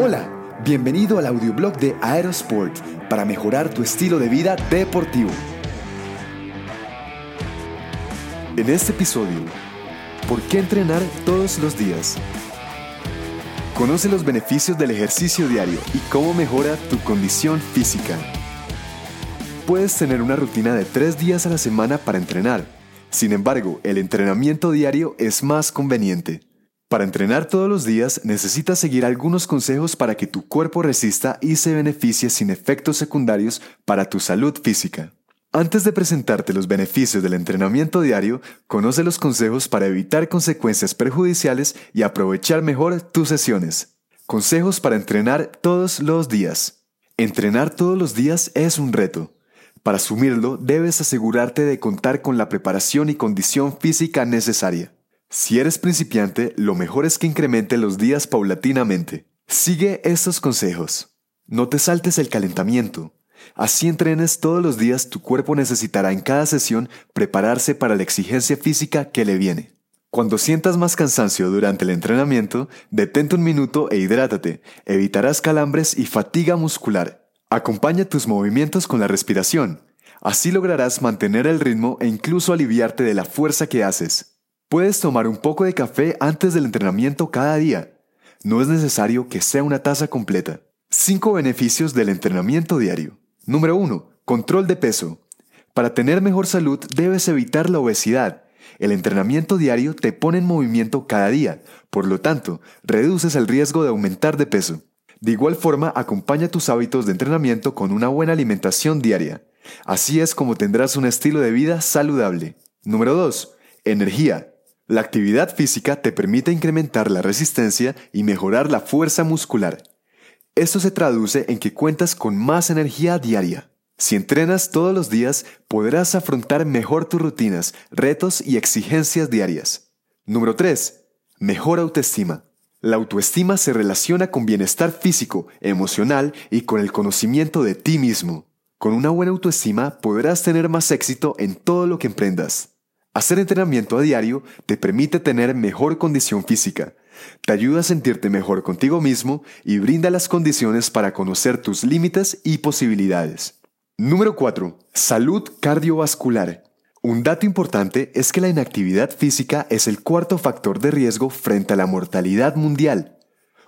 Hola, bienvenido al audioblog de Aerosport para mejorar tu estilo de vida deportivo. En este episodio, ¿por qué entrenar todos los días? Conoce los beneficios del ejercicio diario y cómo mejora tu condición física. Puedes tener una rutina de tres días a la semana para entrenar. Sin embargo, el entrenamiento diario es más conveniente. Para entrenar todos los días necesitas seguir algunos consejos para que tu cuerpo resista y se beneficie sin efectos secundarios para tu salud física. Antes de presentarte los beneficios del entrenamiento diario, conoce los consejos para evitar consecuencias perjudiciales y aprovechar mejor tus sesiones. Consejos para entrenar todos los días. Entrenar todos los días es un reto. Para asumirlo, debes asegurarte de contar con la preparación y condición física necesaria. Si eres principiante, lo mejor es que incremente los días paulatinamente. Sigue estos consejos. No te saltes el calentamiento. Así entrenes todos los días, tu cuerpo necesitará en cada sesión prepararse para la exigencia física que le viene. Cuando sientas más cansancio durante el entrenamiento, detente un minuto e hidrátate. Evitarás calambres y fatiga muscular. Acompaña tus movimientos con la respiración. Así lograrás mantener el ritmo e incluso aliviarte de la fuerza que haces. Puedes tomar un poco de café antes del entrenamiento cada día. No es necesario que sea una taza completa. 5 beneficios del entrenamiento diario. Número 1. Control de peso. Para tener mejor salud debes evitar la obesidad. El entrenamiento diario te pone en movimiento cada día, por lo tanto, reduces el riesgo de aumentar de peso. De igual forma, acompaña tus hábitos de entrenamiento con una buena alimentación diaria. Así es como tendrás un estilo de vida saludable. Número 2. Energía. La actividad física te permite incrementar la resistencia y mejorar la fuerza muscular. Esto se traduce en que cuentas con más energía diaria. Si entrenas todos los días, podrás afrontar mejor tus rutinas, retos y exigencias diarias. Número 3. Mejor autoestima. La autoestima se relaciona con bienestar físico, emocional y con el conocimiento de ti mismo. Con una buena autoestima podrás tener más éxito en todo lo que emprendas. Hacer entrenamiento a diario te permite tener mejor condición física, te ayuda a sentirte mejor contigo mismo y brinda las condiciones para conocer tus límites y posibilidades. Número 4. Salud cardiovascular. Un dato importante es que la inactividad física es el cuarto factor de riesgo frente a la mortalidad mundial.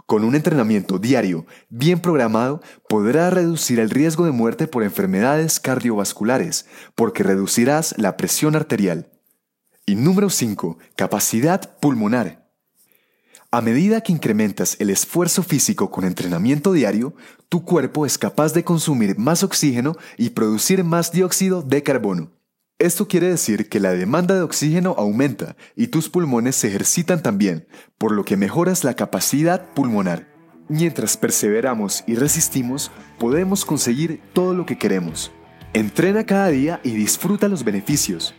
Con un entrenamiento diario bien programado, podrás reducir el riesgo de muerte por enfermedades cardiovasculares, porque reducirás la presión arterial. Y número 5. Capacidad pulmonar. A medida que incrementas el esfuerzo físico con entrenamiento diario, tu cuerpo es capaz de consumir más oxígeno y producir más dióxido de carbono. Esto quiere decir que la demanda de oxígeno aumenta y tus pulmones se ejercitan también, por lo que mejoras la capacidad pulmonar. Mientras perseveramos y resistimos, podemos conseguir todo lo que queremos. Entrena cada día y disfruta los beneficios.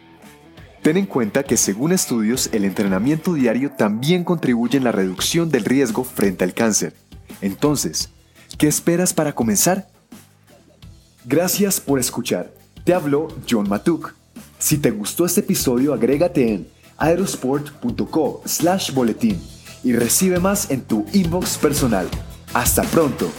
Ten en cuenta que según estudios el entrenamiento diario también contribuye en la reducción del riesgo frente al cáncer. Entonces, ¿qué esperas para comenzar? Gracias por escuchar. Te habló John Matuk. Si te gustó este episodio, agrégate en aerosport.co slash boletín y recibe más en tu inbox personal. Hasta pronto.